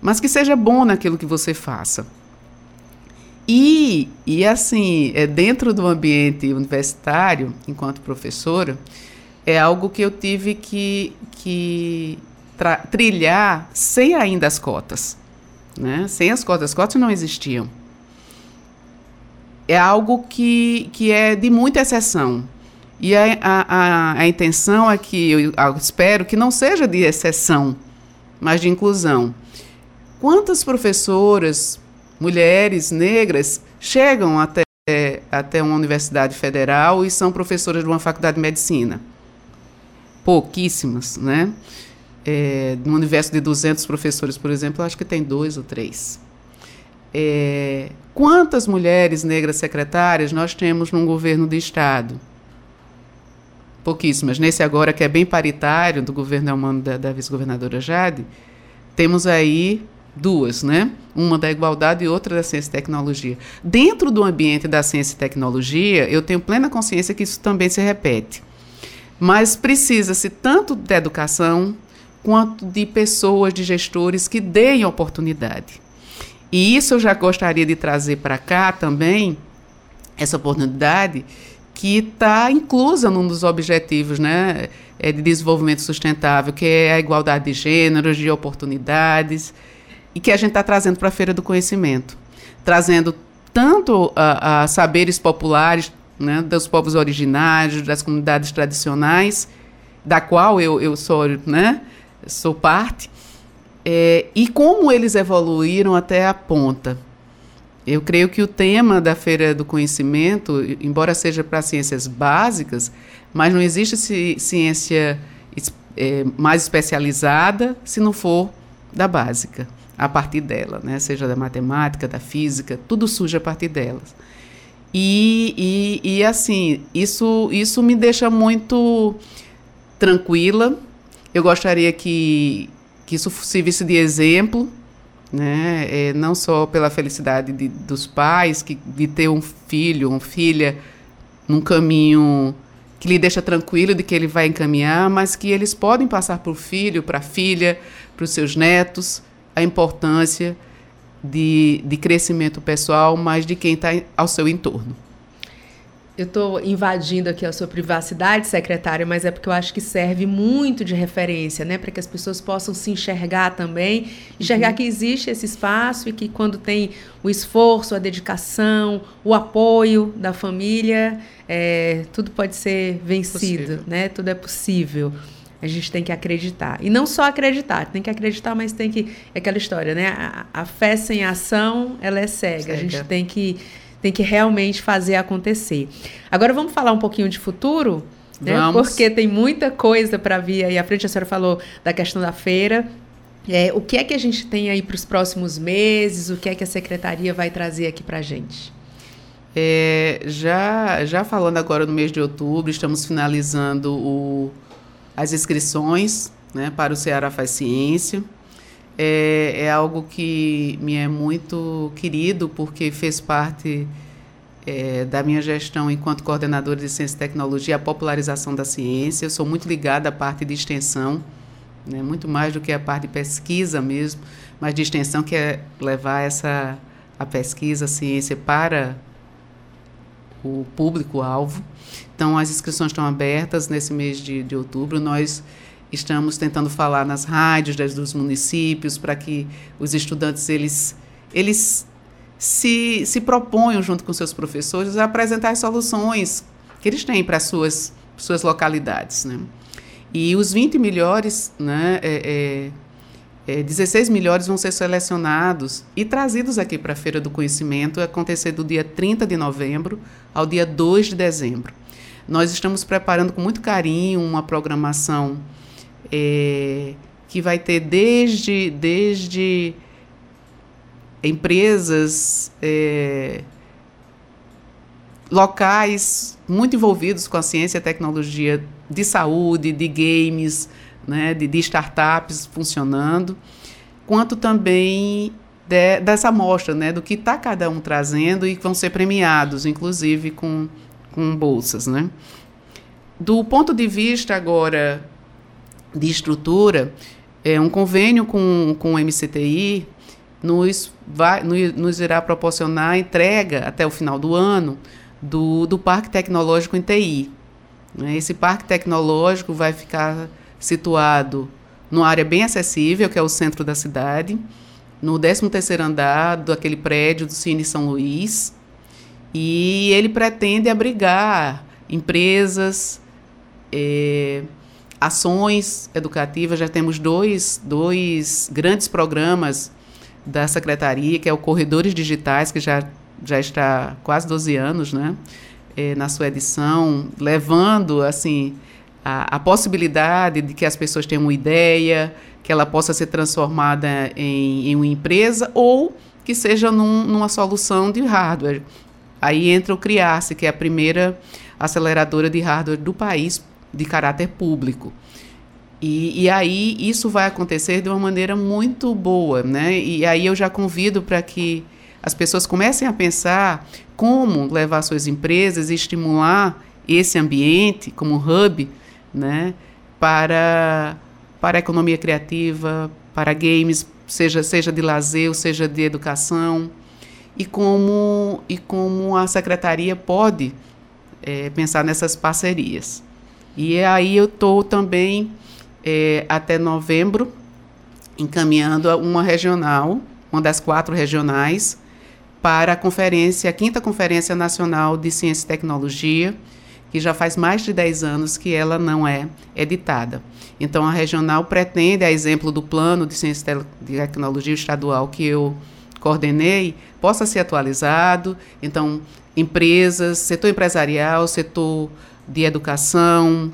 mas que seja bom naquilo que você faça. E, e assim, é, dentro do ambiente universitário, enquanto professora, é algo que eu tive que, que trilhar sem ainda as cotas. Né? Sem as cotas, as cotas não existiam. É algo que, que é de muita exceção. E a, a, a, intenção é que, eu, eu espero que não seja de exceção, mas de inclusão. Quantas professoras, mulheres negras, chegam até, até uma universidade federal e são professoras de uma faculdade de medicina? Pouquíssimas, né? É, no universo de 200 professores, por exemplo, acho que tem dois ou três. É, quantas mulheres negras secretárias nós temos num governo de Estado? Pouquíssimas. Nesse agora, que é bem paritário, do governo humano da, da vice-governadora Jade, temos aí duas, né? Uma da igualdade e outra da ciência e tecnologia. Dentro do ambiente da ciência e tecnologia, eu tenho plena consciência que isso também se repete. Mas precisa-se tanto de educação quanto de pessoas, de gestores que deem oportunidade. E isso eu já gostaria de trazer para cá também, essa oportunidade que está inclusa num dos objetivos né, é de desenvolvimento sustentável, que é a igualdade de gêneros, de oportunidades, e que a gente está trazendo para a Feira do Conhecimento. Trazendo tanto a, a saberes populares né, dos povos originários, das comunidades tradicionais, da qual eu, eu sou, né, sou parte, é, e como eles evoluíram até a ponta. Eu creio que o tema da Feira do Conhecimento, embora seja para ciências básicas, mas não existe ciência é, mais especializada se não for da básica, a partir dela, né? seja da matemática, da física, tudo surge a partir delas. E, e, e assim, isso, isso me deixa muito tranquila. Eu gostaria que, que isso servisse de exemplo, né? É, não só pela felicidade de, dos pais, que, de ter um filho, uma filha num caminho que lhe deixa tranquilo de que ele vai encaminhar, mas que eles podem passar para o filho, para a filha, para os seus netos, a importância de, de crescimento pessoal, mas de quem está ao seu entorno. Eu estou invadindo aqui a sua privacidade, secretária, mas é porque eu acho que serve muito de referência, né? Para que as pessoas possam se enxergar também, enxergar uhum. que existe esse espaço e que quando tem o esforço, a dedicação, o apoio da família, é, tudo pode ser vencido, possível. né? Tudo é possível. A gente tem que acreditar. E não só acreditar, tem que acreditar, mas tem que. É aquela história, né? A, a fé sem ação, ela é cega. cega. A gente tem que tem que realmente fazer acontecer. Agora vamos falar um pouquinho de futuro, né? Porque tem muita coisa para vir aí à frente. A senhora falou da questão da feira. É, o que é que a gente tem aí para os próximos meses? O que é que a secretaria vai trazer aqui para a gente? É, já, já falando agora no mês de outubro, estamos finalizando o, as inscrições né, para o Ceará Faz Ciência é, é algo que me é muito querido, porque fez parte é, da minha gestão enquanto coordenadora de Ciência e Tecnologia, a popularização da ciência. Eu sou muito ligada à parte de extensão, né, muito mais do que a parte de pesquisa mesmo, mas de extensão, que é levar essa, a pesquisa, a ciência para o público-alvo. Então, as inscrições estão abertas nesse mês de, de outubro. Nós Estamos tentando falar nas rádios dos municípios para que os estudantes eles, eles se, se proponham junto com seus professores a apresentar soluções que eles têm para as suas, suas localidades. Né? E os 20 melhores, né, é, é, é, 16 melhores vão ser selecionados e trazidos aqui para a Feira do Conhecimento, acontecer do dia 30 de novembro ao dia 2 de dezembro. Nós estamos preparando com muito carinho uma programação é, que vai ter desde, desde empresas é, locais muito envolvidos com a ciência e a tecnologia de saúde, de games, né, de, de startups funcionando, quanto também de, dessa amostra, né, do que está cada um trazendo e que vão ser premiados, inclusive com, com bolsas. Né. Do ponto de vista agora de estrutura, é, um convênio com, com o MCTI nos, vai, nos irá proporcionar a entrega até o final do ano do, do Parque Tecnológico em TI. Né? Esse parque tecnológico vai ficar situado numa área bem acessível, que é o centro da cidade, no 13º andar daquele prédio do Cine São Luís, e ele pretende abrigar empresas, é, ações educativas. Já temos dois, dois grandes programas da Secretaria, que é o Corredores Digitais, que já, já está quase 12 anos né, é, na sua edição, levando assim a, a possibilidade de que as pessoas tenham uma ideia, que ela possa ser transformada em, em uma empresa ou que seja num, numa solução de hardware. Aí entra o Criasse, que é a primeira aceleradora de hardware do país de caráter público. E, e, aí isso vai acontecer de uma maneira muito boa, né? E aí eu já convido para que as pessoas comecem a pensar como levar suas empresas e estimular esse ambiente como hub né, para, para a economia criativa, para games, seja, seja de lazer ou seja de educação, e como, e como a secretaria pode é, pensar nessas parcerias. E aí eu estou também, é, até novembro, encaminhando uma regional, uma das quatro regionais, para a conferência, a quinta Conferência Nacional de Ciência e Tecnologia, que já faz mais de 10 anos que ela não é editada. Então, a regional pretende, a exemplo do plano de ciência e tecnologia estadual que eu coordenei, possa ser atualizado. Então, empresas, setor empresarial, setor de educação,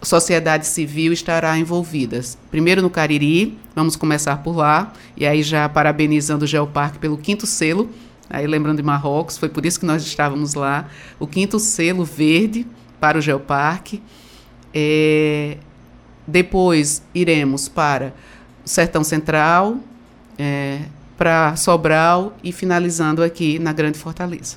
sociedade civil estará envolvidas. Primeiro no Cariri, vamos começar por lá, e aí já parabenizando o Geoparque pelo quinto selo Aí lembrando de Marrocos, foi por isso que nós estávamos lá. O quinto selo verde para o Geoparque. É, depois iremos para o Sertão Central, é, para Sobral e finalizando aqui na Grande Fortaleza.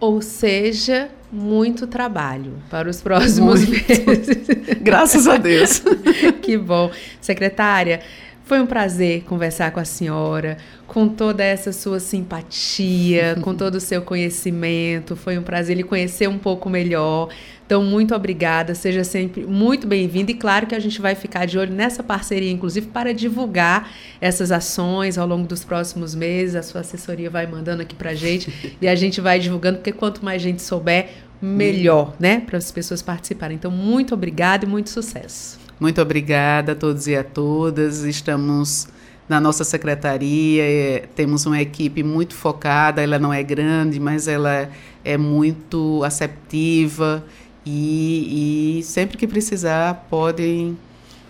Ou seja, muito trabalho para os próximos muito. meses. Graças a Deus. (laughs) que bom. Secretária, foi um prazer conversar com a senhora, com toda essa sua simpatia, (laughs) com todo o seu conhecimento. Foi um prazer lhe conhecer um pouco melhor. Então, muito obrigada, seja sempre muito bem-vindo. E claro que a gente vai ficar de olho nessa parceria, inclusive, para divulgar essas ações ao longo dos próximos meses. A sua assessoria vai mandando aqui para a gente (laughs) e a gente vai divulgando, porque quanto mais gente souber, melhor, né? Para as pessoas participarem. Então, muito obrigada e muito sucesso. Muito obrigada a todos e a todas. Estamos na nossa secretaria, é, temos uma equipe muito focada, ela não é grande, mas ela é muito aceptiva e, e sempre que precisar podem,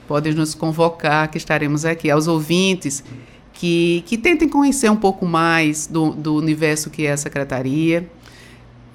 podem nos convocar, que estaremos aqui. Aos ouvintes que, que tentem conhecer um pouco mais do, do universo que é a secretaria.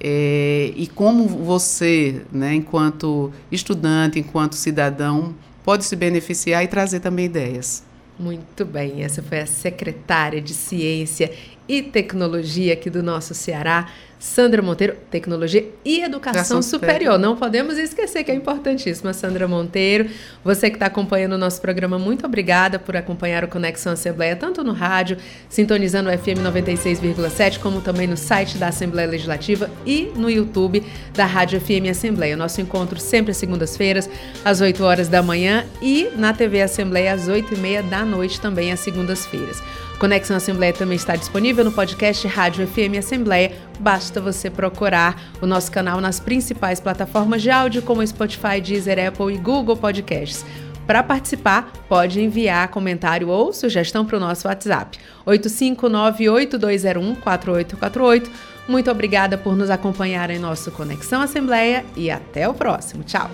É, e como você, né, enquanto estudante, enquanto cidadão, pode se beneficiar e trazer também ideias. Muito bem, essa foi a secretária de Ciência e Tecnologia aqui do nosso Ceará, Sandra Monteiro, Tecnologia e Educação Superior. Superior. Não podemos esquecer que é importantíssima, Sandra Monteiro. Você que está acompanhando o nosso programa, muito obrigada por acompanhar o Conexão Assembleia, tanto no rádio, sintonizando o FM 96,7, como também no site da Assembleia Legislativa e no YouTube da Rádio FM Assembleia. Nosso encontro sempre às segundas-feiras, às 8 horas da manhã e na TV Assembleia às 8 e meia da noite, também às segundas-feiras. Conexão Assembleia também está disponível no podcast Rádio FM Assembleia. Basta você procurar o nosso canal nas principais plataformas de áudio, como Spotify, Deezer, Apple e Google Podcasts. Para participar, pode enviar comentário ou sugestão para o nosso WhatsApp 85982014848. Muito obrigada por nos acompanhar em nosso Conexão Assembleia e até o próximo. Tchau!